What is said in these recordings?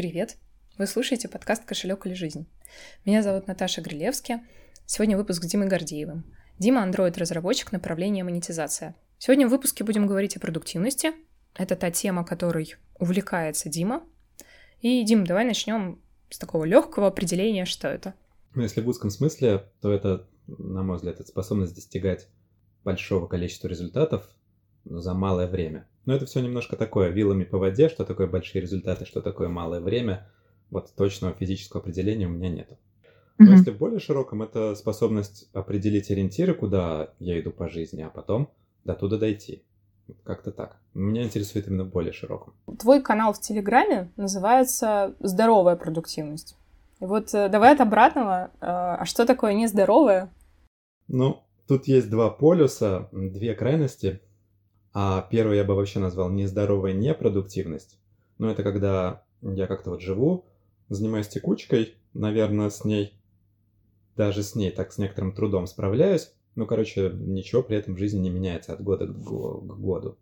Привет! Вы слушаете подкаст «Кошелек или жизнь». Меня зовут Наташа Грилевски. Сегодня выпуск с Димой Гордеевым. Дима – андроид-разработчик направления монетизация. Сегодня в выпуске будем говорить о продуктивности. Это та тема, которой увлекается Дима. И, Дим, давай начнем с такого легкого определения, что это. Ну, если в узком смысле, то это, на мой взгляд, это способность достигать большого количества результатов за малое время. Но это все немножко такое, вилами по воде, что такое большие результаты, что такое малое время. Вот точного физического определения у меня нету. Но если в более широком, это способность определить ориентиры, куда я иду по жизни, а потом до туда дойти. Как-то так. Меня интересует именно в более широком. Твой канал в Телеграме называется «Здоровая продуктивность». И вот э, давай от обратного. Э, а что такое нездоровое? Ну, тут есть два полюса, две крайности. А первый я бы вообще назвал нездоровая непродуктивность. Но это когда я как-то вот живу, занимаюсь текучкой, наверное, с ней, даже с ней так с некоторым трудом справляюсь. Ну, короче, ничего при этом в жизни не меняется от года к году.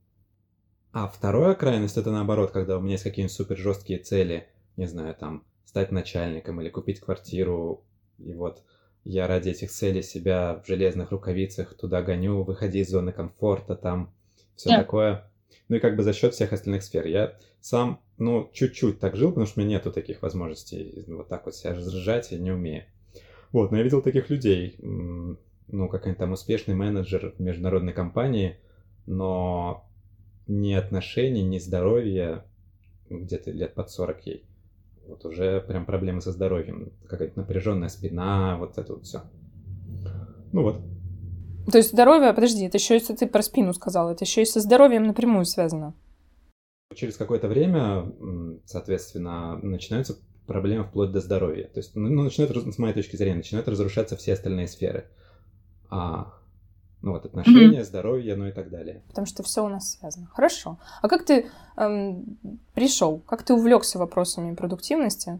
А вторая крайность это наоборот, когда у меня есть какие-нибудь супер жесткие цели, не знаю, там, стать начальником или купить квартиру, и вот я ради этих целей себя в железных рукавицах туда гоню, выходи из зоны комфорта, там, все yeah. такое. Ну и как бы за счет всех остальных сфер. Я сам, ну, чуть-чуть так жил, потому что у меня нету таких возможностей вот так вот себя разжать, я не умею. Вот, но я видел таких людей, ну, какой-нибудь там успешный менеджер в международной компании, но ни отношений, ни здоровья, где-то лет под 40 ей. Вот уже прям проблемы со здоровьем, какая-то напряженная спина, вот это вот все. Ну вот, то есть здоровье, подожди, это еще если ты про спину сказал, это еще и со здоровьем напрямую связано. Через какое-то время, соответственно, начинаются проблемы вплоть до здоровья. То есть, ну, начинают, с моей точки зрения, начинают разрушаться все остальные сферы. А, ну вот отношения, mm-hmm. здоровье, ну и так далее. Потому что все у нас связано. Хорошо. А как ты эм, пришел? Как ты увлекся вопросами продуктивности?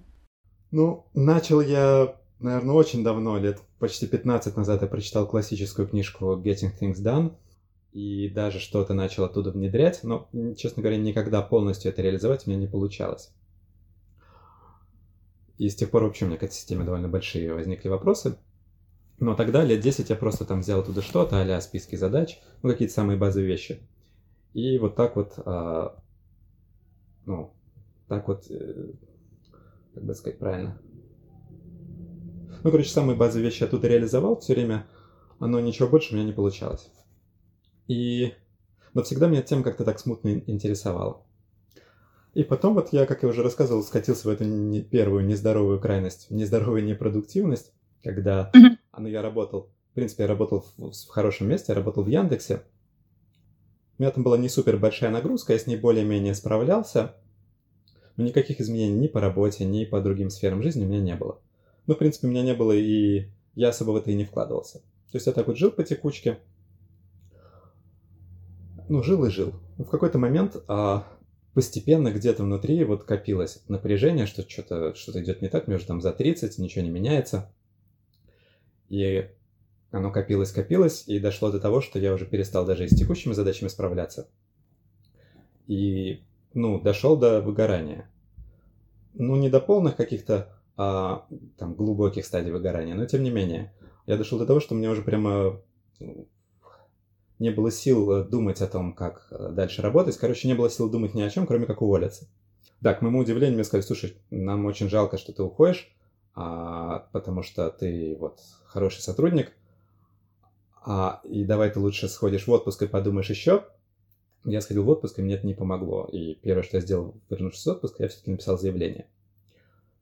Ну, начал я наверное, очень давно, лет почти 15 назад я прочитал классическую книжку Getting Things Done, и даже что-то начал оттуда внедрять, но, честно говоря, никогда полностью это реализовать у меня не получалось. И с тех пор вообще у меня к этой системе довольно большие возникли вопросы. Но тогда, лет 10, я просто там взял туда что-то, а списки задач, ну, какие-то самые базовые вещи. И вот так вот, а, ну, так вот, э, как бы сказать правильно, ну, короче, самые базовые вещи я тут реализовал все время, но ничего больше у меня не получалось. И... Но всегда меня тем как-то так смутно интересовало. И потом вот я, как я уже рассказывал, скатился в эту не, первую нездоровую крайность, нездоровую непродуктивность, когда ну, я работал, в принципе, я работал в, в хорошем месте, я работал в Яндексе. У меня там была не супер большая нагрузка, я с ней более-менее справлялся, но никаких изменений ни по работе, ни по другим сферам жизни у меня не было. Ну, в принципе, у меня не было, и я особо в это и не вкладывался. То есть я так вот жил по текучке. Ну, жил и жил. Но в какой-то момент а, постепенно где-то внутри вот копилось напряжение, что что-то что идет не так, мне уже там за 30, ничего не меняется. И оно копилось, копилось, и дошло до того, что я уже перестал даже и с текущими задачами справляться. И, ну, дошел до выгорания. Ну, не до полных каких-то там, глубоких стадий выгорания, но тем не менее. Я дошел до того, что мне уже прямо ну, не было сил э, думать о том, как э, дальше работать. Короче, не было сил думать ни о чем, кроме как уволиться. Да, к моему удивлению, мне сказали, слушай, нам очень жалко, что ты уходишь, а, потому что ты вот хороший сотрудник, а, и давай ты лучше сходишь в отпуск и подумаешь еще. Я сходил в отпуск, и мне это не помогло. И первое, что я сделал, вернувшись с отпуска, я все-таки написал заявление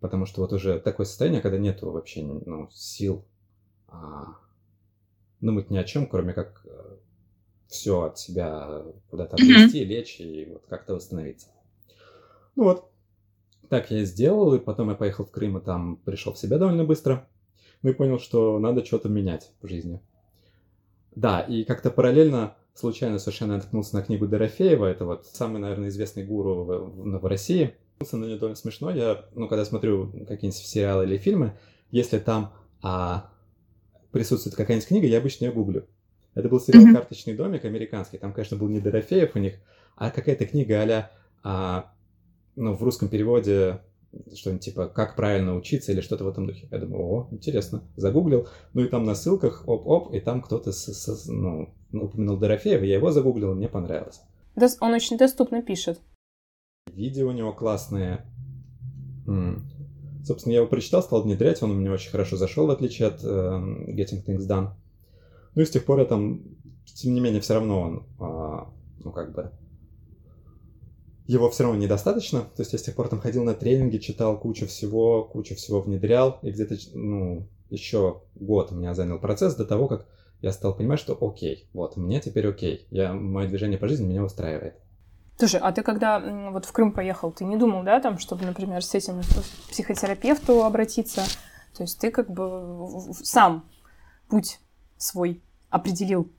потому что вот уже такое состояние, когда нету вообще ну, сил а, думать ни о чем, кроме как э, все от себя куда-то отвести, mm-hmm. лечь и вот как-то восстановиться. Ну вот, так я и сделал, и потом я поехал в Крым, и там пришел в себя довольно быстро, ну и понял, что надо что-то менять в жизни. Да, и как-то параллельно случайно совершенно наткнулся на книгу Дорофеева, это вот самый, наверное, известный гуру в, в России – на нее довольно смешно. Я, ну, когда смотрю какие-нибудь сериалы или фильмы, если там а, присутствует какая-нибудь книга, я обычно ее гуглю. Это был сериал «Карточный домик» американский. Там, конечно, был не Дорофеев у них, а какая-то книга а ну, в русском переводе что-нибудь типа «Как правильно учиться» или что-то в этом духе. Я думаю, о, интересно. Загуглил. Ну и там на ссылках оп-оп, и там кто-то с, с, ну, упомянул Дорофеева, я его загуглил, мне понравилось. Он очень доступно пишет. Видео у него классные. Собственно, я его прочитал, стал внедрять, он у меня очень хорошо зашел, в отличие от uh, Getting Things Done. Ну и с тех пор я там, тем не менее, все равно он, uh, ну как бы, его все равно недостаточно. То есть я с тех пор там ходил на тренинги, читал кучу всего, кучу всего внедрял, и где-то, ну, еще год у меня занял процесс до того, как я стал понимать, что окей, вот, мне теперь окей, я, мое движение по жизни меня устраивает. Слушай, а ты когда вот в Крым поехал, ты не думал, да, там, чтобы, например, с этим психотерапевту обратиться? То есть ты как бы сам путь свой определил?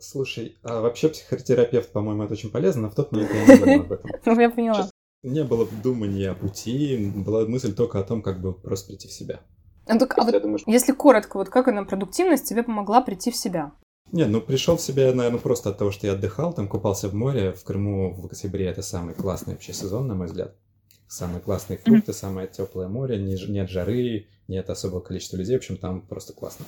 Слушай, а вообще психотерапевт, по-моему, это очень полезно, но в тот момент я не думал об этом. Ну, я поняла. Не было думания о пути, была мысль только о том, как бы просто прийти в себя. Ну, так, а вот, думаю, что... если коротко, вот как она продуктивность тебе помогла прийти в себя? Не, ну пришел в себя наверное, просто от того, что я отдыхал, там купался в море. В Крыму в октябре это самый классный вообще сезон, на мой взгляд. Самые классные фрукты, самое теплое море, нет жары, нет особого количества людей. В общем, там просто классно.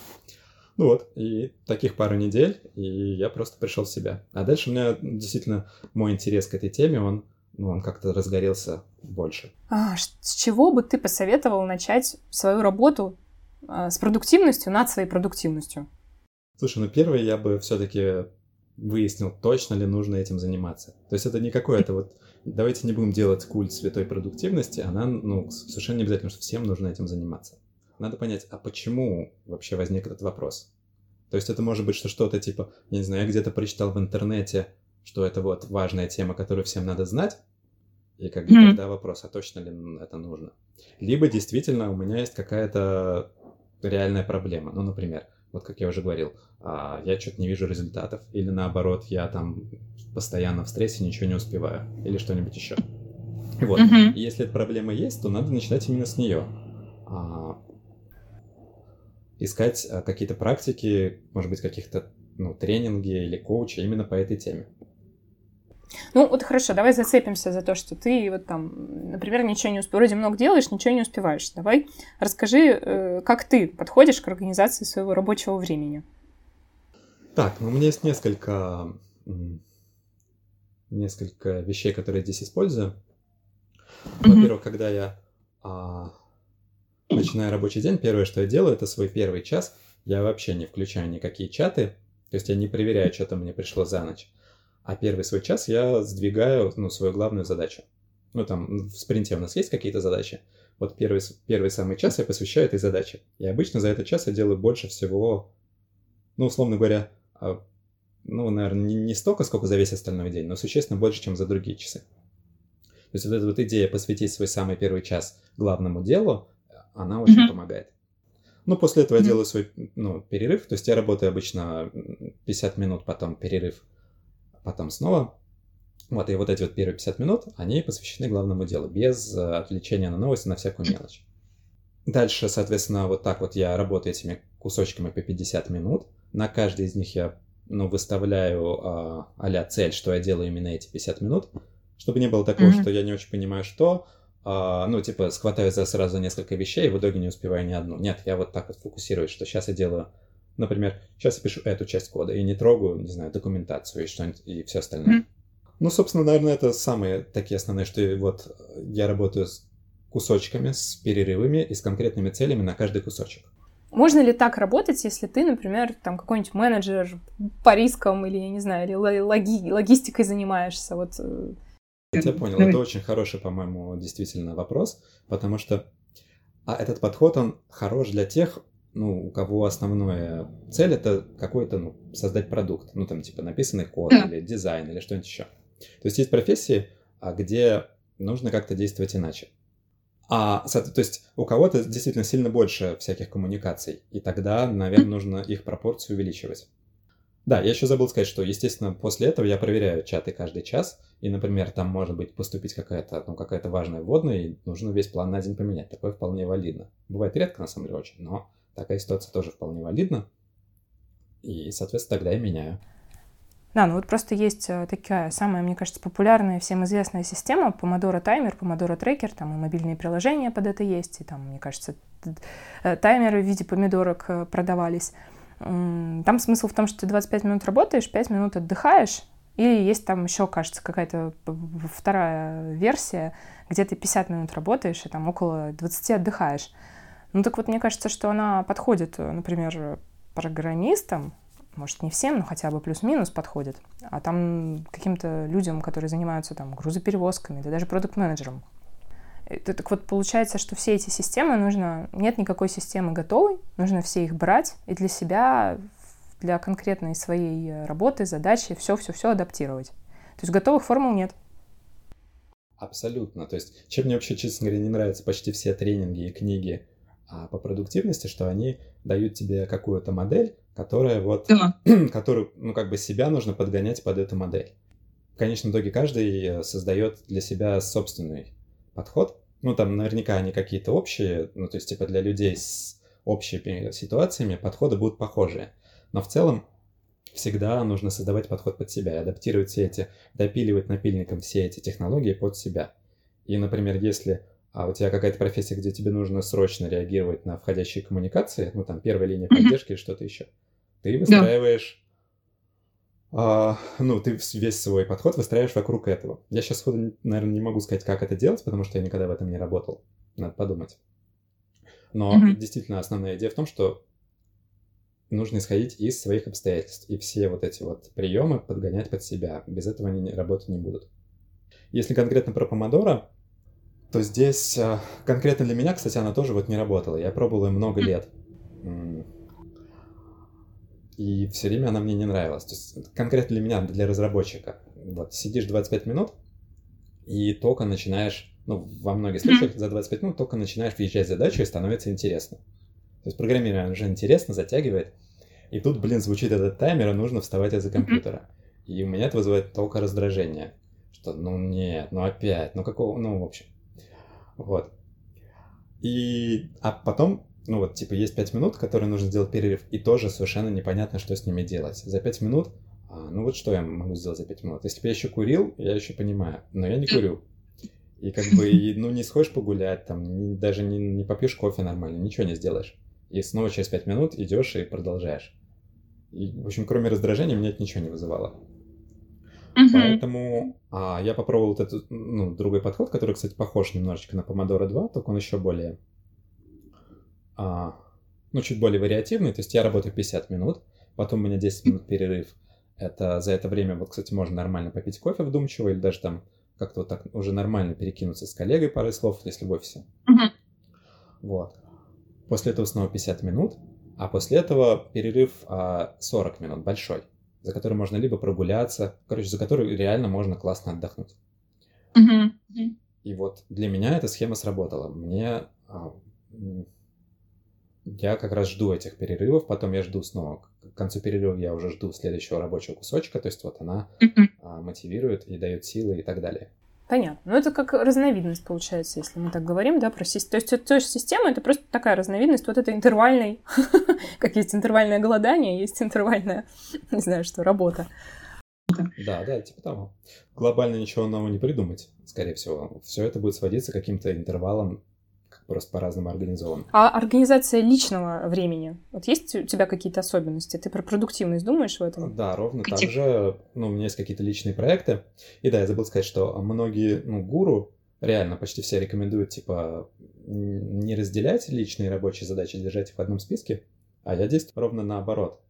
Ну вот, и таких пару недель, и я просто пришел в себя. А дальше у меня действительно мой интерес к этой теме, он, ну, он как-то разгорелся больше. А, с чего бы ты посоветовал начать свою работу а, с продуктивностью над своей продуктивностью? Слушай, ну первое я бы все-таки выяснил, точно ли нужно этим заниматься. То есть это не какое-то вот... Давайте не будем делать культ святой продуктивности, она, ну, совершенно не обязательно, что всем нужно этим заниматься. Надо понять, а почему вообще возник этот вопрос? То есть это может быть, что что-то типа, я не знаю, я где-то прочитал в интернете, что это вот важная тема, которую всем надо знать, и как бы mm-hmm. тогда вопрос, а точно ли это нужно? Либо действительно у меня есть какая-то реальная проблема. Ну, например, вот как я уже говорил, а, я что-то не вижу результатов, или наоборот, я там постоянно в стрессе, ничего не успеваю, или что-нибудь еще. Вот, uh-huh. если эта проблема есть, то надо начинать именно с нее. А, искать а, какие-то практики, может быть, каких-то ну, тренинги или коучи именно по этой теме. Ну, вот хорошо, давай зацепимся за то, что ты вот там, например, ничего не успеваешь, вроде много делаешь, ничего не успеваешь. Давай расскажи, э, как ты подходишь к организации своего рабочего времени. Так, ну у меня есть несколько, несколько вещей, которые я здесь использую. Во-первых, когда я а, начинаю рабочий день, первое, что я делаю, это свой первый час. Я вообще не включаю никакие чаты, то есть я не проверяю, что там мне пришло за ночь. А первый свой час я сдвигаю, ну, свою главную задачу. Ну, там, в спринте у нас есть какие-то задачи. Вот первый, первый самый час я посвящаю этой задаче. И обычно за этот час я делаю больше всего, ну, условно говоря, а, ну, наверное, не, не столько, сколько за весь остальной день, но существенно больше, чем за другие часы. То есть вот эта вот идея посвятить свой самый первый час главному делу, она очень mm-hmm. помогает. Ну, после этого mm-hmm. я делаю свой ну, перерыв. То есть я работаю обычно 50 минут, потом перерыв потом снова. Вот, и вот эти вот первые 50 минут, они посвящены главному делу, без э, отвлечения на новости, на всякую мелочь. Дальше, соответственно, вот так вот я работаю этими кусочками по 50 минут. На каждый из них я ну, выставляю а, а цель, что я делаю именно эти 50 минут, чтобы не было такого, mm-hmm. что я не очень понимаю, что, а, ну, типа, схватаю за сразу несколько вещей, и в итоге не успеваю ни одну. Нет, я вот так вот фокусируюсь, что сейчас я делаю Например, сейчас я пишу эту часть кода и не трогаю, не знаю, документацию и что-нибудь, и все остальное. Mm. Ну, собственно, наверное, это самые такие основные, что вот я работаю с кусочками, с перерывами и с конкретными целями на каждый кусочек. Можно ли так работать, если ты, например, там какой-нибудь менеджер по рискам или, я не знаю, или логи логистикой занимаешься? Вот... Э, я тебя понял. Это очень хороший, по-моему, действительно вопрос, потому что а этот подход, он хорош для тех, ну, у кого основная цель это какой-то, ну, создать продукт, ну, там, типа, написанный код да. или дизайн или что-нибудь еще. То есть есть профессии, а где нужно как-то действовать иначе. А, то есть у кого-то действительно сильно больше всяких коммуникаций, и тогда, наверное, нужно их пропорцию увеличивать. Да, я еще забыл сказать, что, естественно, после этого я проверяю чаты каждый час, и, например, там может быть поступить какая-то, ну, какая-то важная вводная, и нужно весь план на день поменять. Такое вполне валидно. Бывает редко, на самом деле, очень, но такая ситуация тоже вполне валидна. И, соответственно, тогда я меняю. Да, ну вот просто есть э, такая самая, мне кажется, популярная, всем известная система Pomodoro таймер, Pomodoro трекер, там и мобильные приложения под это есть, и там, мне кажется, э, таймеры в виде помидорок э, продавались. Там смысл в том, что ты 25 минут работаешь, 5 минут отдыхаешь, и есть там еще, кажется, какая-то вторая версия, где ты 50 минут работаешь и там около 20 отдыхаешь. Ну так вот, мне кажется, что она подходит, например, программистам, может, не всем, но хотя бы плюс-минус подходит, а там каким-то людям, которые занимаются там грузоперевозками, да даже продукт-менеджерам. Так вот, получается, что все эти системы нужно... Нет никакой системы готовой, нужно все их брать и для себя, для конкретной своей работы, задачи все-все-все адаптировать. То есть готовых формул нет. Абсолютно. То есть, чем мне вообще, честно говоря, не нравятся почти все тренинги и книги по продуктивности, что они дают тебе какую-то модель, которая вот, да. которую, ну, как бы себя нужно подгонять под эту модель. В конечном итоге каждый э, создает для себя собственный подход. Ну, там наверняка они какие-то общие, ну, то есть, типа, для людей с общими ситуациями подходы будут похожие. Но в целом всегда нужно создавать подход под себя и адаптировать все эти, допиливать напильником все эти технологии под себя. И, например, если а у тебя какая-то профессия, где тебе нужно срочно реагировать на входящие коммуникации, ну там первая линия поддержки или что-то еще, ты выстраиваешь, да. а, ну, ты весь свой подход выстраиваешь вокруг этого. Я сейчас, сходу, наверное, не могу сказать, как это делать, потому что я никогда в этом не работал. Надо подумать. Но mm-hmm. действительно основная идея в том, что нужно исходить из своих обстоятельств и все вот эти вот приемы подгонять под себя. Без этого они работать не будут. Если конкретно про помодоро, то здесь а, конкретно для меня, кстати, она тоже вот не работала. Я пробовал ее много лет. И все время она мне не нравилась. То есть конкретно для меня, для разработчика. Вот сидишь 25 минут, и только начинаешь, ну, во многих случаях за 25 минут только начинаешь въезжать в задачу, и становится интересно. То есть программирование уже интересно, затягивает. И тут, блин, звучит этот таймер, и нужно вставать из-за компьютера. И у меня это вызывает только раздражение. Что, ну нет, ну опять, ну какого, ну в общем. Вот. И, а потом ну вот, типа, есть 5 минут, которые нужно сделать перерыв, и тоже совершенно непонятно, что с ними делать. За 5 минут, а, ну вот что я могу сделать за 5 минут? Если бы я еще курил, я еще понимаю, но я не курю. И как бы, ну, не сходишь погулять, там, даже не, не попьешь кофе нормально, ничего не сделаешь. И снова через 5 минут идешь и продолжаешь. И, в общем, кроме раздражения, мне это ничего не вызывало. Uh-huh. Поэтому а, я попробовал вот этот, ну, другой подход, который, кстати, похож немножечко на Pomodoro 2, только он еще более а, ну, чуть более вариативный, то есть я работаю 50 минут, потом у меня 10 минут перерыв. Это за это время, вот, кстати, можно нормально попить кофе вдумчиво или даже там как-то вот так уже нормально перекинуться с коллегой парой слов, если в офисе. Uh-huh. Вот. После этого снова 50 минут, а после этого перерыв а, 40 минут, большой, за который можно либо прогуляться, короче, за который реально можно классно отдохнуть. Uh-huh. И вот для меня эта схема сработала. Мне а, я как раз жду этих перерывов, потом я жду снова. К концу перерыва я уже жду следующего рабочего кусочка, то есть вот она а, мотивирует и дает силы и так далее. Понятно. Ну, это как разновидность получается, если мы так говорим, да, про систему. То есть, то есть система — это просто такая разновидность вот этой интервальной, как есть интервальное голодание, есть интервальная, не знаю что, работа. Да, да, типа того. Глобально ничего нового не придумать, скорее всего. Все это будет сводиться к каким-то интервалам просто по-разному организован. А организация личного времени? Вот есть у тебя какие-то особенности? Ты про продуктивность думаешь в этом? Да, ровно так же. Ну, у меня есть какие-то личные проекты. И да, я забыл сказать, что многие, ну, гуру, реально почти все рекомендуют, типа, не разделять личные и рабочие задачи, держать их в одном списке, а я действую ровно наоборот.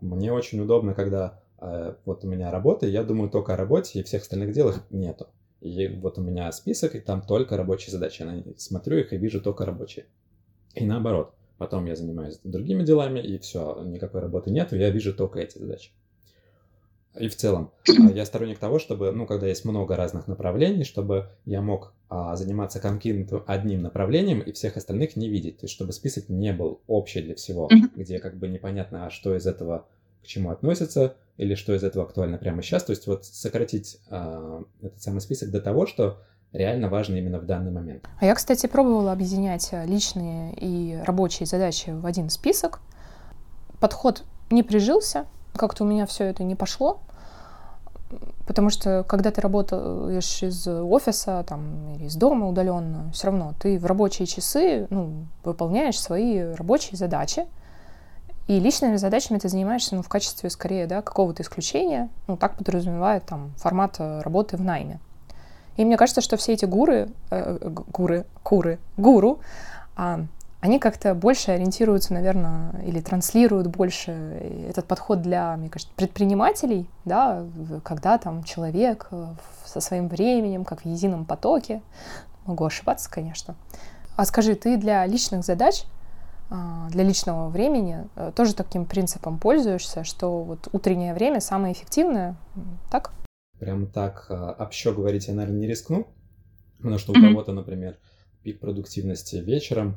Мне очень удобно, когда э, вот у меня работа, и я думаю только о работе, и всех остальных делах нету. И вот у меня список, и там только рабочие задачи. Я смотрю их и вижу только рабочие. И наоборот. Потом я занимаюсь другими делами, и все, никакой работы нет, я вижу только эти задачи. И в целом, а, я сторонник того, чтобы, ну, когда есть много разных направлений, чтобы я мог а, заниматься каким-то одним направлением и всех остальных не видеть. То есть, чтобы список не был общий для всего, где как бы непонятно, а что из этого к чему относится, или что из этого актуально прямо сейчас. То есть вот сократить э, этот самый список до того, что реально важно именно в данный момент. А я, кстати, пробовала объединять личные и рабочие задачи в один список. Подход не прижился, как-то у меня все это не пошло. потому что когда ты работаешь из офиса там, или из дома удаленно, все равно ты в рабочие часы ну, выполняешь свои рабочие задачи, и личными задачами ты занимаешься ну, в качестве, скорее, да, какого-то исключения. Ну, так подразумевает там формат э, работы в найме. И мне кажется, что все эти гуры, э, гуры, куры, гуру, э, они как-то больше ориентируются, наверное, или транслируют больше этот подход для, мне кажется, предпринимателей, да, когда там человек э, со своим временем, как в едином потоке. Могу ошибаться, конечно. А скажи, ты для личных задач а, для личного времени э, тоже таким принципом пользуешься, что вот утреннее время самое эффективное, так? Прям так а, общо говорить я, наверное, не рискну, потому что у mm-hmm. кого-то, например, пик продуктивности вечером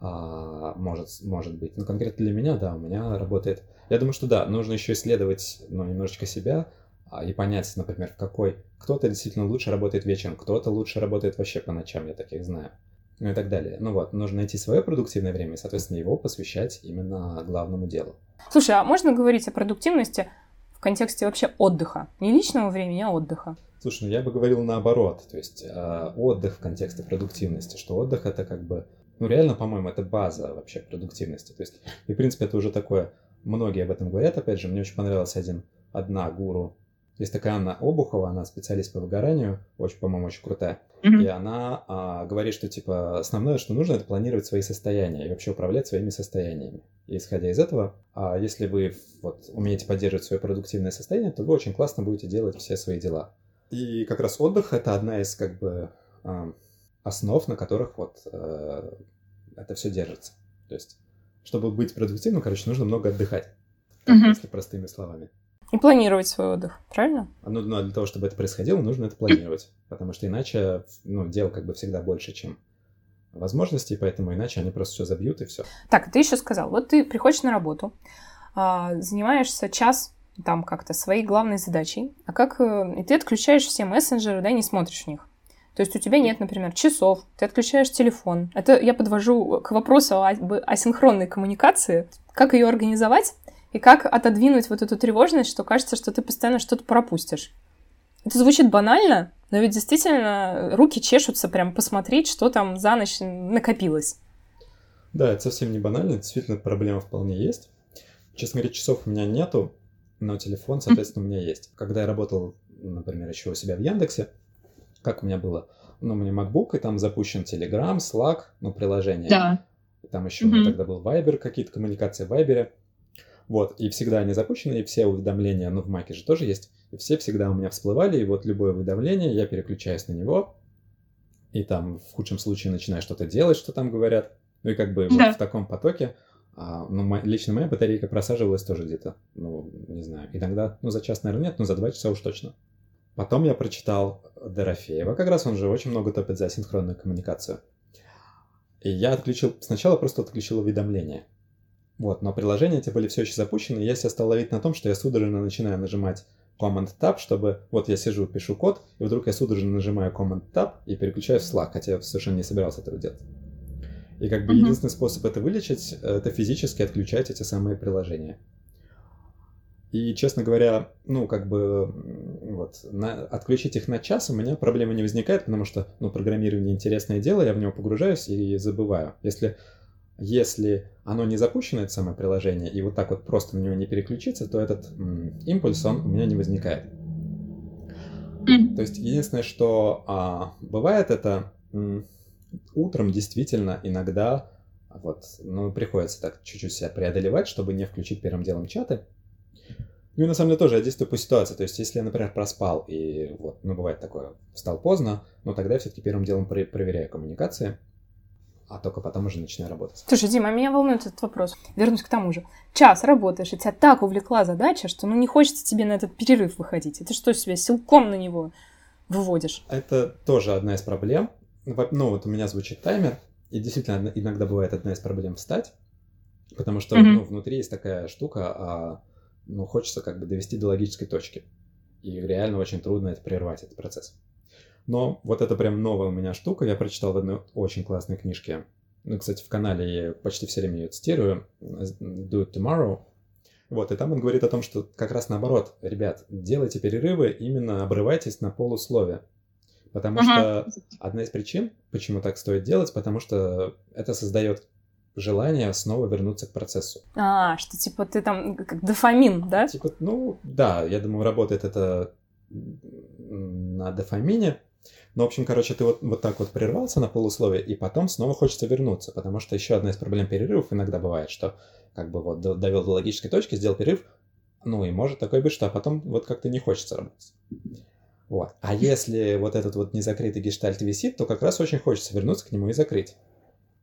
а, может, может быть. Но конкретно для меня, да, у меня работает. Я думаю, что да, нужно еще исследовать ну, немножечко себя а, и понять, например, в какой... Кто-то действительно лучше работает вечером, кто-то лучше работает вообще по ночам, я таких знаю ну и так далее. Ну вот, нужно найти свое продуктивное время и, соответственно, его посвящать именно главному делу. Слушай, а можно говорить о продуктивности в контексте вообще отдыха? Не личного времени, а отдыха. Слушай, ну я бы говорил наоборот, то есть э, отдых в контексте продуктивности, что отдых это как бы, ну реально, по-моему, это база вообще продуктивности. То есть, и в принципе это уже такое, многие об этом говорят, опять же, мне очень понравилась один, одна гуру есть такая Анна Обухова, она специалист по выгоранию, очень, по-моему, очень крутая. Mm-hmm. И она а, говорит, что типа основное, что нужно, это планировать свои состояния и вообще управлять своими состояниями. И исходя из этого, а если вы вот умеете поддерживать свое продуктивное состояние, то вы очень классно будете делать все свои дела. И как раз отдых это одна из как бы а, основ, на которых вот а, это все держится. То есть, чтобы быть продуктивным, короче, нужно много отдыхать. Так, mm-hmm. если простыми словами. И планировать свой отдых, правильно? Ну, ну, для того, чтобы это происходило, нужно это планировать. Потому что иначе, ну, дел как бы всегда больше, чем возможностей, поэтому иначе они просто все забьют и все. Так, ты еще сказал, вот ты приходишь на работу, а, занимаешься час там как-то своей главной задачей, а как э, и ты отключаешь все мессенджеры, да, и не смотришь в них. То есть у тебя нет, например, часов, ты отключаешь телефон. Это я подвожу к вопросу о асинхронной коммуникации. Как ее организовать, и как отодвинуть вот эту тревожность, что кажется, что ты постоянно что-то пропустишь. Это звучит банально, но ведь действительно руки чешутся прям посмотреть, что там за ночь накопилось. Да, это совсем не банально, действительно проблема вполне есть. Честно говоря, часов у меня нету, но телефон, соответственно, у меня есть. Когда я работал, например, еще у себя в Яндексе, как у меня было? Ну, у меня MacBook, и там запущен Telegram, Slack, ну, приложение. Да. Там еще mm-hmm. у меня тогда был Viber, какие-то коммуникации в Viber. Вот, и всегда они запущены, и все уведомления, ну, в Маке же тоже есть, и все всегда у меня всплывали, и вот любое уведомление, я переключаюсь на него, и там в худшем случае начинаю что-то делать, что там говорят. Ну и как бы да. вот в таком потоке, а, ну, лично моя батарейка просаживалась тоже где-то, ну, не знаю, иногда, ну, за час, наверное, нет, но за два часа уж точно. Потом я прочитал Дорофеева, как раз он же очень много топит за синхронную коммуникацию. И я отключил, сначала просто отключил уведомления. Вот, но приложения эти были все еще запущены, и я себя стал ловить на том, что я судорожно начинаю нажимать Command Tab, чтобы... Вот я сижу, пишу код, и вдруг я судорожно нажимаю Command Tab и переключаюсь в Slack, хотя я совершенно не собирался этого делать. И как бы mm-hmm. единственный способ это вылечить, это физически отключать эти самые приложения. И, честно говоря, ну, как бы, вот, на, отключить их на час у меня проблемы не возникает, потому что, ну, программирование интересное дело, я в него погружаюсь и забываю. Если если оно не запущено, это самое приложение, и вот так вот просто на него не переключиться, то этот импульс, он у меня не возникает. Mm. То есть единственное, что а, бывает, это м, утром действительно иногда вот, ну, приходится так чуть-чуть себя преодолевать, чтобы не включить первым делом чаты. Ну и на самом деле тоже я действую по ситуации. То есть, если я, например, проспал и вот, ну, бывает такое, встал поздно, но тогда я все-таки первым делом проверяю коммуникации, а только потом уже начинаю работать. Слушай, Дима, меня волнует этот вопрос. Вернусь к тому же. Час работаешь, и тебя так увлекла задача, что ну не хочется тебе на этот перерыв выходить. И ты что себе силком на него выводишь? Это тоже одна из проблем. Ну, вот у меня звучит таймер, и действительно иногда бывает одна из проблем встать, потому что mm-hmm. ну, внутри есть такая штука, а, ну, хочется как бы довести до логической точки. И реально очень трудно это прервать, этот процесс. Но вот это прям новая у меня штука, я прочитал в одной очень классной книжке. Ну, кстати, в канале я почти все время ее цитирую. Do it tomorrow. Вот, и там он говорит о том, что как раз наоборот, ребят, делайте перерывы, именно обрывайтесь на полусловие. Потому uh-huh. что одна из причин, почему так стоит делать, потому что это создает желание снова вернуться к процессу. А, что типа ты там как дофамин, да? Типа, ну, да, я думаю, работает это на дофамине. Но, в общем, короче, ты вот, вот так вот прервался на полусловие, и потом снова хочется вернуться, потому что еще одна из проблем перерывов иногда бывает, что как бы вот довел до логической точки, сделал перерыв, ну и может такое быть, что а потом вот как-то не хочется работать. Вот. А если вот этот вот незакрытый гештальт висит, то как раз очень хочется вернуться к нему и закрыть.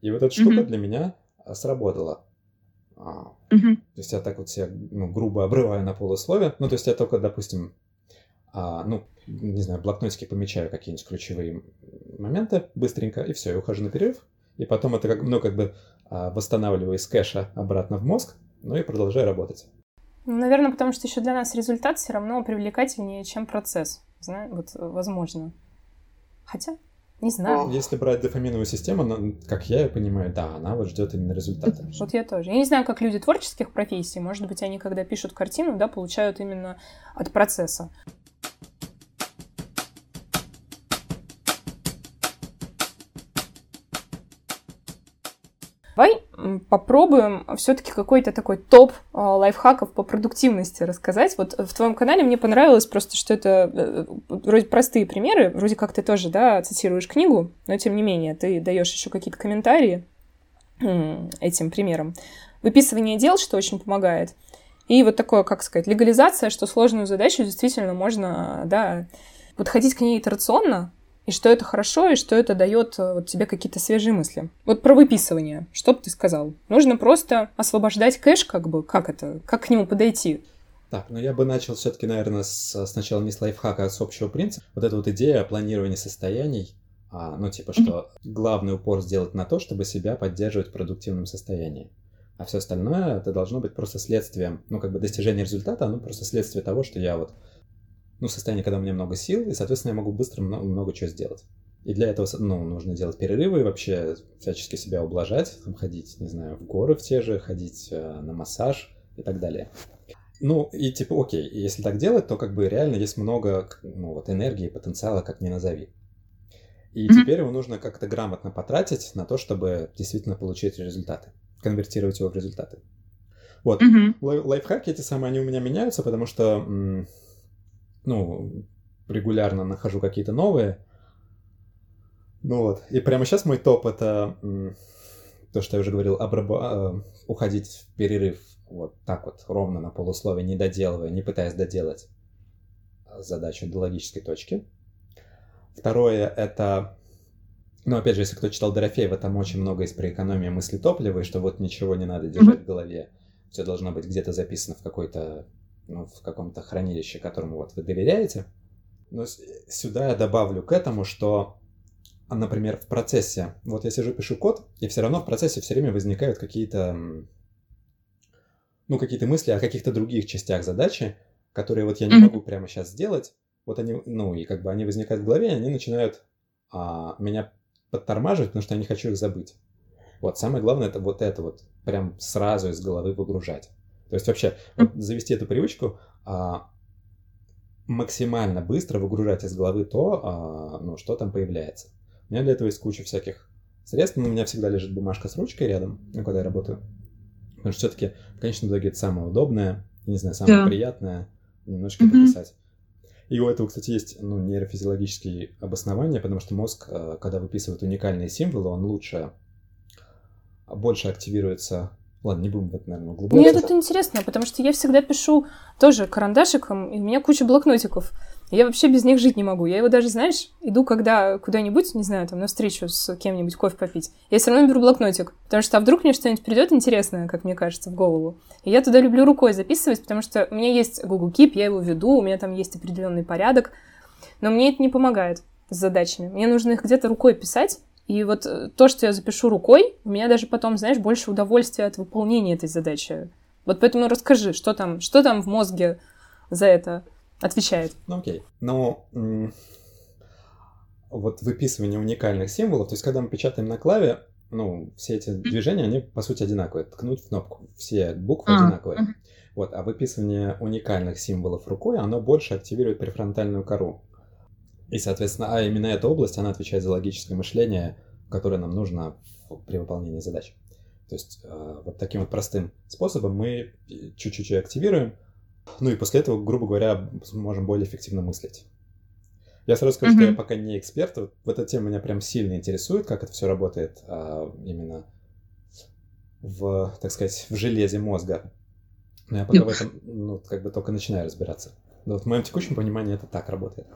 И вот эта штука mm-hmm. для меня а, сработала. А, mm-hmm. То есть я так вот себя ну, грубо обрываю на полусловие. Ну, то есть я только, допустим, ну, не знаю, блокнотики помечаю какие-нибудь ключевые моменты быстренько, и все, и ухожу на перерыв. И потом это как, ну, как бы а, восстанавливаю из кэша обратно в мозг, ну и продолжаю работать. Наверное, потому что еще для нас результат все равно привлекательнее, чем процесс. Знаю, вот возможно. Хотя, не знаю. Если брать дофаминовую систему, как я ее понимаю, да, она вот ждет именно результата. Вот я тоже. Я не знаю, как люди творческих профессий, может быть, они, когда пишут картину, да, получают именно от процесса. Попробуем все-таки какой-то такой топ а, лайфхаков по продуктивности рассказать. Вот в твоем канале мне понравилось просто, что это э, вроде простые примеры, вроде как ты тоже, да, цитируешь книгу, но тем не менее ты даешь еще какие-то комментарии этим примерам. Выписывание дел, что очень помогает. И вот такое, как сказать, легализация, что сложную задачу действительно можно, да, подходить к ней итерационно, и что это хорошо, и что это дает э, вот, тебе какие-то свежие мысли. Вот про выписывание, что бы ты сказал? Нужно просто освобождать кэш, как бы, как это, как к нему подойти? Так, ну я бы начал все-таки, наверное, с, сначала не с лайфхака, а с общего принципа. Вот эта вот идея планирования состояний, а, ну типа, что главный упор сделать на то, чтобы себя поддерживать в продуктивном состоянии. А все остальное это должно быть просто следствием, ну как бы достижение результата, оно просто следствие того, что я вот ну, состояние, когда у меня много сил, и, соответственно, я могу быстро много, много чего сделать. И для этого, ну, нужно делать перерывы, вообще всячески себя ублажать, там, ходить, не знаю, в горы в те же, ходить э, на массаж и так далее. Ну, и типа, окей, если так делать, то как бы реально есть много, ну, вот энергии, потенциала, как ни назови. И mm-hmm. теперь его нужно как-то грамотно потратить на то, чтобы действительно получить результаты, конвертировать его в результаты. Вот. Mm-hmm. Лай- лайфхаки эти самые, они у меня меняются, потому что ну, регулярно нахожу какие-то новые. Ну вот. И прямо сейчас мой топ это то, что я уже говорил, обраба... Э, уходить в перерыв вот так вот, ровно на полусловие, не доделывая, не пытаясь доделать задачу до логической точки. Второе это, ну опять же, если кто читал Дорофеева, там очень много есть про экономию мысли топлива, и что вот ничего не надо держать mm-hmm. в голове, все должно быть где-то записано в какой-то ну, в каком-то хранилище, которому вот вы доверяете. Но сюда я добавлю к этому, что, например, в процессе, вот я сижу, пишу код, и все равно в процессе все время возникают какие-то, ну, какие-то мысли о каких-то других частях задачи, которые вот я не могу прямо сейчас сделать. Вот они, ну, и как бы они возникают в голове, и они начинают а, меня подтормаживать, потому что я не хочу их забыть. Вот, самое главное, это вот это вот прям сразу из головы выгружать. То есть вообще вот, завести эту привычку а, максимально быстро выгружать из головы то, а, ну, что там появляется. У меня для этого есть куча всяких средств, но у меня всегда лежит бумажка с ручкой рядом, ну, когда я работаю. Потому что все-таки в конечном итоге это самое удобное, не знаю, самое да. приятное, немножко mm-hmm. пописать. И у этого, кстати, есть ну, нейрофизиологические обоснования, потому что мозг, а, когда выписывает уникальные символы, он лучше, больше активируется Ладно, не будем в это, наверное, глубоко. Мне это интересно, потому что я всегда пишу тоже карандашиком, и у меня куча блокнотиков. Я вообще без них жить не могу. Я его даже, знаешь, иду когда куда-нибудь, не знаю, там, на встречу с кем-нибудь кофе попить, я все равно беру блокнотик, потому что а вдруг мне что-нибудь придет интересное, как мне кажется, в голову. И я туда люблю рукой записывать, потому что у меня есть Google Keep, я его веду, у меня там есть определенный порядок, но мне это не помогает с задачами. Мне нужно их где-то рукой писать, и вот э, то, что я запишу рукой, у меня даже потом, знаешь, больше удовольствия от выполнения этой задачи. Вот поэтому расскажи, что там, что там в мозге за это отвечает. Ну окей. Ну, вот выписывание уникальных символов, то есть когда мы печатаем на клаве, ну, все эти движения, они, по сути, одинаковые. Ткнуть в кнопку. Все буквы а, одинаковые. Угу. Вот, а выписывание уникальных символов рукой, оно больше активирует префронтальную кору. И, соответственно, а именно эта область, она отвечает за логическое мышление, которое нам нужно при выполнении задач. То есть э, вот таким вот простым способом мы чуть-чуть ее активируем, ну и после этого, грубо говоря, можем более эффективно мыслить. Я сразу скажу, mm-hmm. что я пока не эксперт. Вот, эта тема меня прям сильно интересует, как это все работает а, именно в, так сказать, в железе мозга. Но я пока в этом, ну, как бы только начинаю разбираться. Но вот в моем текущем понимании это так работает.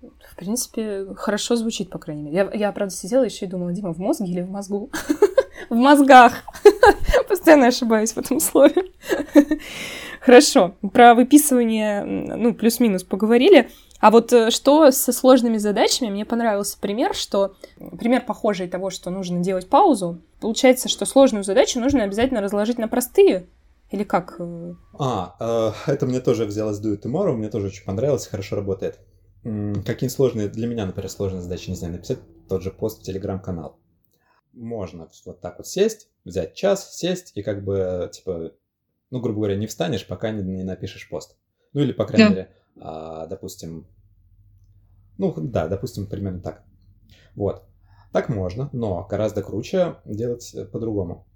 В принципе, хорошо звучит, по крайней мере. Я, я правда, сидела еще и думала, Дима, в мозге или в мозгу? В мозгах. Постоянно ошибаюсь в этом слове. Хорошо. Про выписывание, ну, плюс-минус поговорили. А вот э, что со сложными задачами? Мне понравился пример, что пример похожий того, что нужно делать паузу. Получается, что сложную задачу нужно обязательно разложить на простые, или как? А, э, это мне тоже взялось Do It Tomorrow, мне тоже очень понравилось, хорошо работает. Какие сложные, для меня, например, сложные задачи, не знаю, написать тот же пост в Телеграм-канал. Можно вот так вот сесть, взять час, сесть и как бы, типа, ну, грубо говоря, не встанешь, пока не, не напишешь пост. Ну, или, по крайней да. мере, а, допустим, ну, да, допустим, примерно так. Вот. Так можно, но гораздо круче делать по-другому.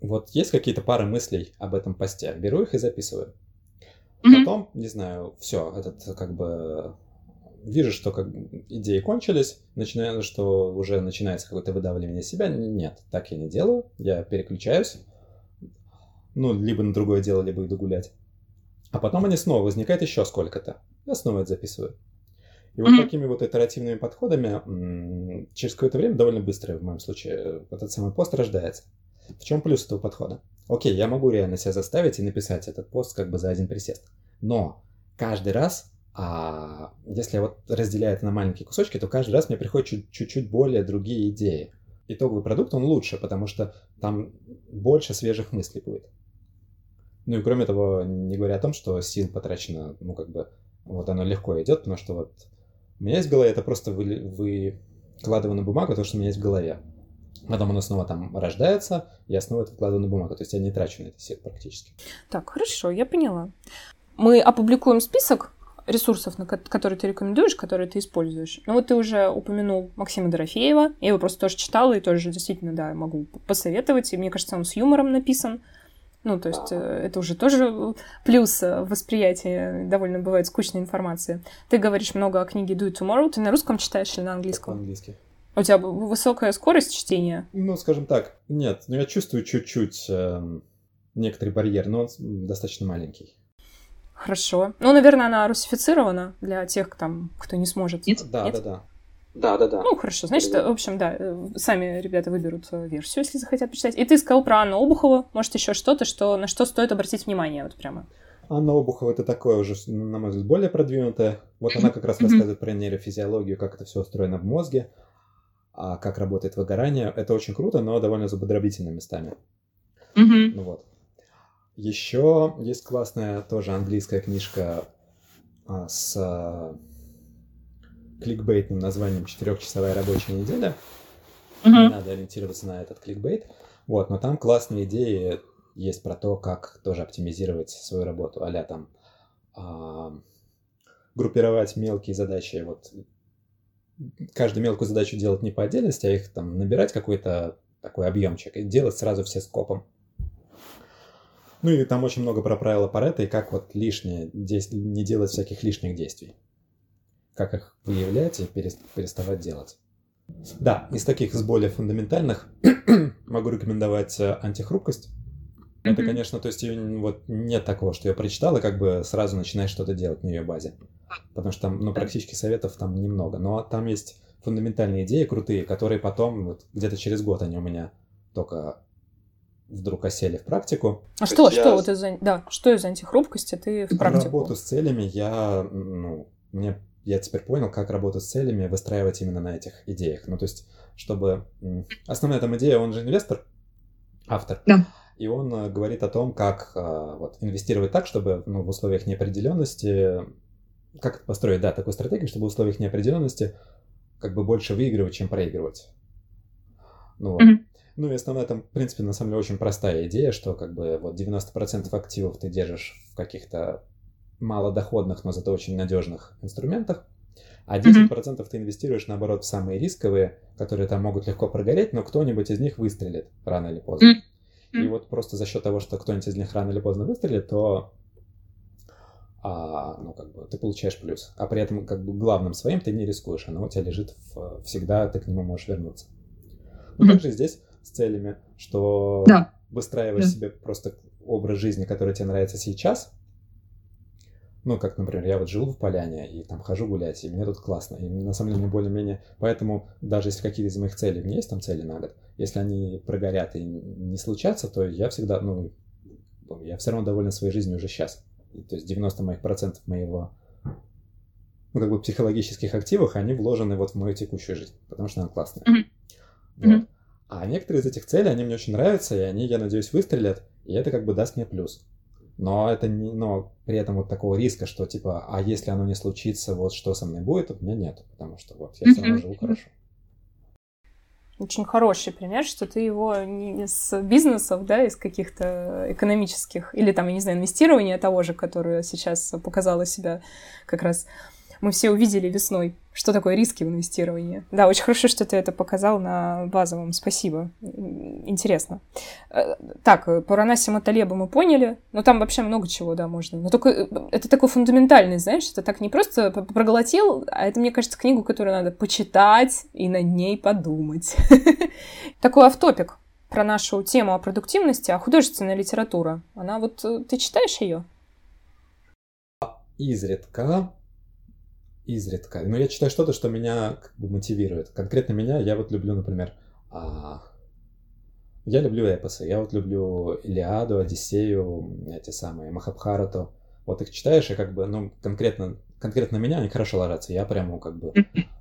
Вот есть какие-то пары мыслей об этом посте, беру их и записываю. Потом, не знаю, все, этот как бы вижу, что как идеи кончились, начинаю, что уже начинается какое-то выдавливание себя. Нет, так я не делаю. Я переключаюсь. Ну, либо на другое дело, либо иду гулять. А потом они снова возникают еще сколько-то. Я снова это записываю. И вот такими вот итеративными подходами через какое-то время, довольно быстро в моем случае, этот самый пост рождается. В чем плюс этого подхода? Окей, я могу реально себя заставить и написать этот пост как бы за один присест. Но каждый раз а если я вот разделяю это на маленькие кусочки, то каждый раз мне приходят чуть-чуть более другие идеи. Итоговый продукт, он лучше, потому что там больше свежих мыслей будет. Ну и кроме того, не говоря о том, что сил потрачено, ну как бы, вот оно легко идет, потому что вот у меня есть в голове, это просто вы, выкладываю на бумагу то, что у меня есть в голове. Потом оно снова там рождается, я снова это вкладываю на бумагу. То есть я не трачу на это сил практически. Так, хорошо, я поняла. Мы опубликуем список ресурсов, которые ты рекомендуешь, которые ты используешь. Ну вот ты уже упомянул Максима Дорофеева, я его просто тоже читала и тоже действительно, да, могу посоветовать, и мне кажется, он с юмором написан. Ну, то есть э, это уже тоже плюс восприятия довольно бывает скучной информации. Ты говоришь много о книге Do It Tomorrow. Ты на русском читаешь или на английском? По-английски. У тебя высокая скорость чтения? Ну, скажем так, нет. Но я чувствую чуть-чуть э, некоторый барьер, но он достаточно маленький. Хорошо. Ну, наверное, она русифицирована для тех, там, кто не сможет. Нет? Да, Нет? да, да. Да, да, да. Ну, хорошо. Значит, в общем, да, э, сами ребята выберут э, версию, если захотят почитать. И ты сказал про Анну Обухову. Может, еще что-то, что, на что стоит обратить внимание, вот прямо. Анна Обухова это такое уже, на мой взгляд, более продвинутое. Вот она как раз рассказывает про нейрофизиологию, как это все устроено в мозге, а как работает выгорание. Это очень круто, но довольно зубодробительно местами. Ну вот. Еще есть классная тоже английская книжка а, с а, кликбейтным названием «Четырехчасовая рабочая неделя». Uh-huh. Не надо ориентироваться на этот кликбейт. Вот, но там классные идеи есть про то, как тоже оптимизировать свою работу. а там а, группировать мелкие задачи. Вот каждую мелкую задачу делать не по отдельности, а их там набирать какой-то такой объемчик и делать сразу все скопом. Ну и там очень много про правила Паретта и как вот лишнее, не делать всяких лишних действий. Как их выявлять и переставать делать. Да, из таких, из более фундаментальных могу рекомендовать э, антихрупкость. Mm-hmm. Это, конечно, то есть вот нет такого, что я прочитал и как бы сразу начинаешь что-то делать на ее базе. Потому что там, ну, практически советов там немного. Но там есть фундаментальные идеи крутые, которые потом, вот где-то через год они у меня только вдруг осели в практику. А что, что я... вот из да, что из антихрупкости ты в практику? Работу с целями я, ну, мне, я теперь понял, как работу с целями выстраивать именно на этих идеях. Ну, то есть, чтобы... Основная там идея, он же инвестор, автор. Да. И он э, говорит о том, как э, вот, инвестировать так, чтобы ну, в условиях неопределенности, как построить, да, такую стратегию, чтобы в условиях неопределенности как бы больше выигрывать, чем проигрывать. Ну, mm-hmm. Ну и основная там, в принципе, на самом деле очень простая идея, что как бы вот 90% активов ты держишь в каких-то малодоходных, но зато очень надежных инструментах, а 10% mm-hmm. ты инвестируешь, наоборот, в самые рисковые, которые там могут легко прогореть, но кто-нибудь из них выстрелит рано или поздно. Mm-hmm. И вот просто за счет того, что кто-нибудь из них рано или поздно выстрелит, то а, ну, как бы, ты получаешь плюс. А при этом, как бы, главным своим ты не рискуешь, оно у тебя лежит в, всегда, ты к нему можешь вернуться. Ну, mm-hmm. также здесь с целями, что да. выстраиваешь да. себе просто образ жизни, который тебе нравится сейчас, ну, как, например, я вот живу в Поляне и там хожу гулять, и мне тут классно. И на самом деле более-менее... Поэтому даже если какие-то из моих целей, у меня есть там цели на год, если они прогорят и не случатся, то я всегда, ну, я все равно доволен своей жизнью уже сейчас. То есть 90 моих процентов моего ну, как бы психологических активов, они вложены вот в мою текущую жизнь, потому что она классная. Mm-hmm. Вот. Mm-hmm. А некоторые из этих целей, они мне очень нравятся, и они, я надеюсь, выстрелят, и это как бы даст мне плюс. Но это не, но при этом вот такого риска, что типа, а если оно не случится, вот что со мной будет, у меня нет, потому что вот я все равно живу хорошо. Очень хороший пример, что ты его не из бизнесов, да, из каких-то экономических, или там, я не знаю, инвестирования того же, которое сейчас показало себя как раз мы все увидели весной, что такое риски в инвестировании. Да, очень хорошо, что ты это показал на базовом. Спасибо. Интересно. Э, так, по Ранасиму Талеба мы поняли, но там вообще много чего, да, можно. Но только э, это такой фундаментальный, знаешь, это так не просто проглотил, а это, мне кажется, книгу, которую надо почитать и над ней подумать. Такой автопик про нашу тему о продуктивности, а художественная литература. Она вот... Э, ты читаешь ее? Изредка изредка. Но я читаю что-то, что меня как бы мотивирует. Конкретно меня, я вот люблю, например, а... я люблю эпосы. Я вот люблю Илиаду, Одиссею, эти самые, Махабхарату. Вот их читаешь, и как бы, ну, конкретно, конкретно меня они хорошо ложатся. Я прямо как бы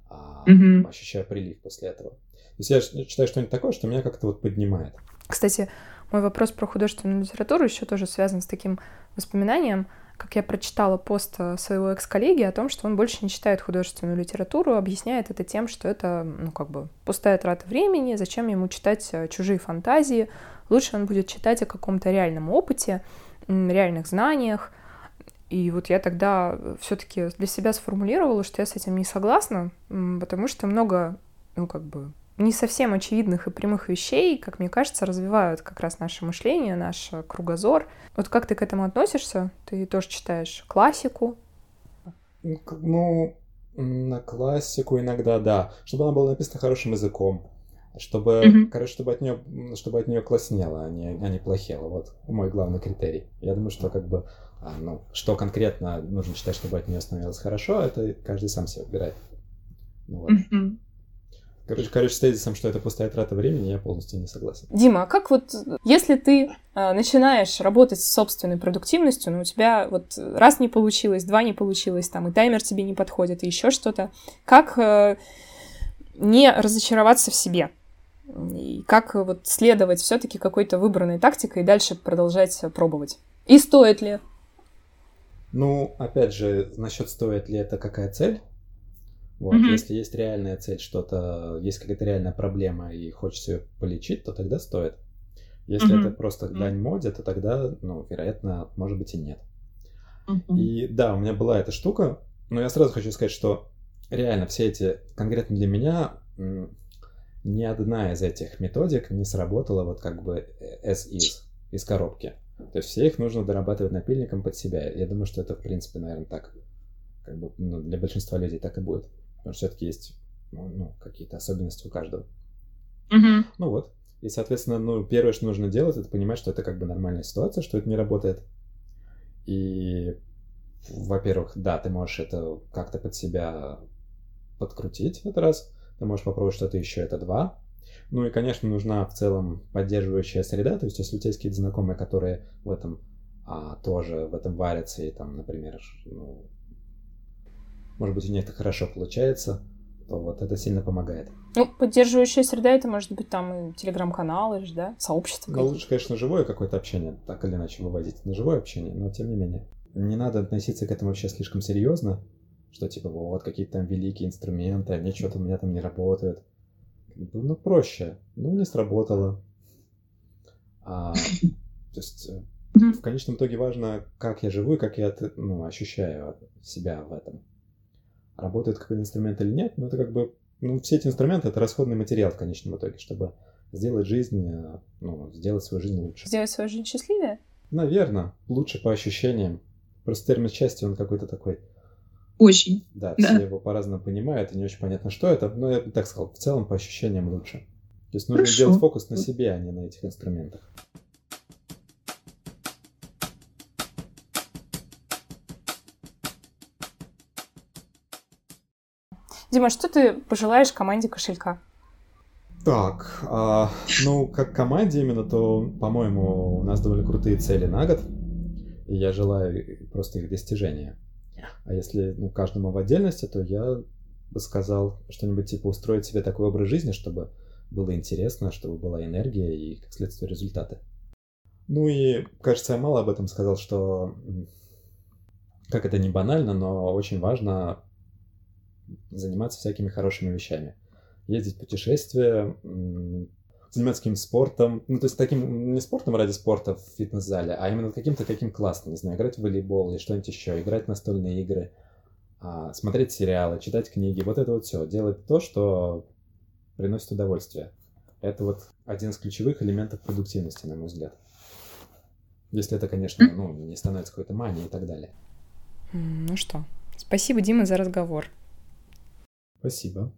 а, ощущаю прилив после этого. То есть я читаю что-нибудь такое, что меня как-то вот поднимает. Кстати, мой вопрос про художественную литературу еще тоже связан с таким воспоминанием как я прочитала пост э, своего экс-коллеги о том, что он больше не читает художественную литературу, объясняет это тем, что это, ну, как бы, пустая трата времени, зачем ему читать э, чужие фантазии, лучше он будет читать о каком-то реальном опыте, реальных знаниях, и вот я тогда все-таки для себя сформулировала, что я с этим не согласна, потому что много, ну, как бы, не совсем очевидных и прямых вещей, как мне кажется, развивают как раз наше мышление, наш кругозор. Вот как ты к этому относишься? Ты тоже читаешь классику? Ну, на классику иногда, да. Чтобы она была написана хорошим языком. Чтобы, mm-hmm. короче, чтобы от нее, чтобы от нее класснело, а не, а не плохело. Вот мой главный критерий. Я думаю, что как бы, а, ну, что конкретно нужно читать, чтобы от нее становилось хорошо, это каждый сам себе выбирает. Ну, вот. mm-hmm. Короче, короче, с тезисом, что это пустая трата времени, я полностью не согласен. Дима, а как вот, если ты э, начинаешь работать с собственной продуктивностью, но у тебя вот раз не получилось, два не получилось, там, и таймер тебе не подходит, и еще что-то, как э, не разочароваться в себе? И как вот следовать все-таки какой-то выбранной тактикой и дальше продолжать пробовать? И стоит ли? Ну, опять же, насчет стоит ли это какая цель? Вот, mm-hmm. Если есть реальная цель, что-то, есть какая-то реальная проблема и хочется ее полечить, то тогда стоит. Если mm-hmm. это просто дань моде, то тогда, ну, вероятно, может быть и нет. Mm-hmm. И да, у меня была эта штука, но я сразу хочу сказать, что реально все эти, конкретно для меня, ни одна из этих методик не сработала вот как бы as is, из коробки. То есть все их нужно дорабатывать напильником под себя. Я думаю, что это, в принципе, наверное, так, как бы, ну, для большинства людей так и будет. Потому что все-таки есть ну, ну, какие-то особенности у каждого. Mm-hmm. Ну вот. И, соответственно, ну, первое, что нужно делать, это понимать, что это как бы нормальная ситуация, что это не работает. И, во-первых, да, ты можешь это как-то под себя подкрутить, это раз. Ты можешь попробовать что-то еще, это два. Ну и, конечно, нужна в целом поддерживающая среда. То есть, если у тебя есть какие-то знакомые, которые в этом а, тоже в этом варятся, и там, например, ну, может быть, у них это хорошо получается, то вот это сильно помогает. Ну, поддерживающая среда, это может быть там и телеграм-каналы же, да, сообщество. Ну, лучше, конечно, живое какое-то общение, так или иначе выводить на живое общение, но тем не менее. Не надо относиться к этому вообще слишком серьезно, что типа вот какие-то там великие инструменты, они что-то у меня там не работают. ну, проще. Ну, не сработало. А, то есть э, в конечном итоге важно, как я живу и как я ну, ощущаю себя в этом. Работает какой-то инструмент или нет, но это как бы... Ну, все эти инструменты — это расходный материал в конечном итоге, чтобы сделать жизнь, э, ну, сделать свою жизнь лучше. Сделать свою жизнь счастливее? Наверное, лучше по ощущениям. Просто термин счастья, он какой-то такой... Очень. Да, все да. его по-разному понимают, и не очень понятно, что это, но я бы так сказал, в целом по ощущениям лучше. То есть нужно Хорошо. делать фокус на себе, а не на этих инструментах. Дима, что ты пожелаешь команде кошелька? Так, а, ну, как команде именно, то, по-моему, у нас довольно крутые цели на год, и я желаю просто их достижения. А если ну, каждому в отдельности, то я бы сказал что-нибудь типа устроить себе такой образ жизни, чтобы было интересно, чтобы была энергия и, как следствие, результаты. Ну и, кажется, я мало об этом сказал, что, как это не банально, но очень важно заниматься всякими хорошими вещами. Ездить в путешествия, заниматься каким-то спортом, ну, то есть таким, не спортом ради спорта в фитнес-зале, а именно каким-то каким классным, не знаю, играть в волейбол или что-нибудь еще, играть в настольные игры, а, смотреть сериалы, читать книги, вот это вот все, делать то, что приносит удовольствие. Это вот один из ключевых элементов продуктивности, на мой взгляд. Если это, конечно, ну, не становится какой-то манией и так далее. Ну что, спасибо, Дима, за разговор. Спасибо.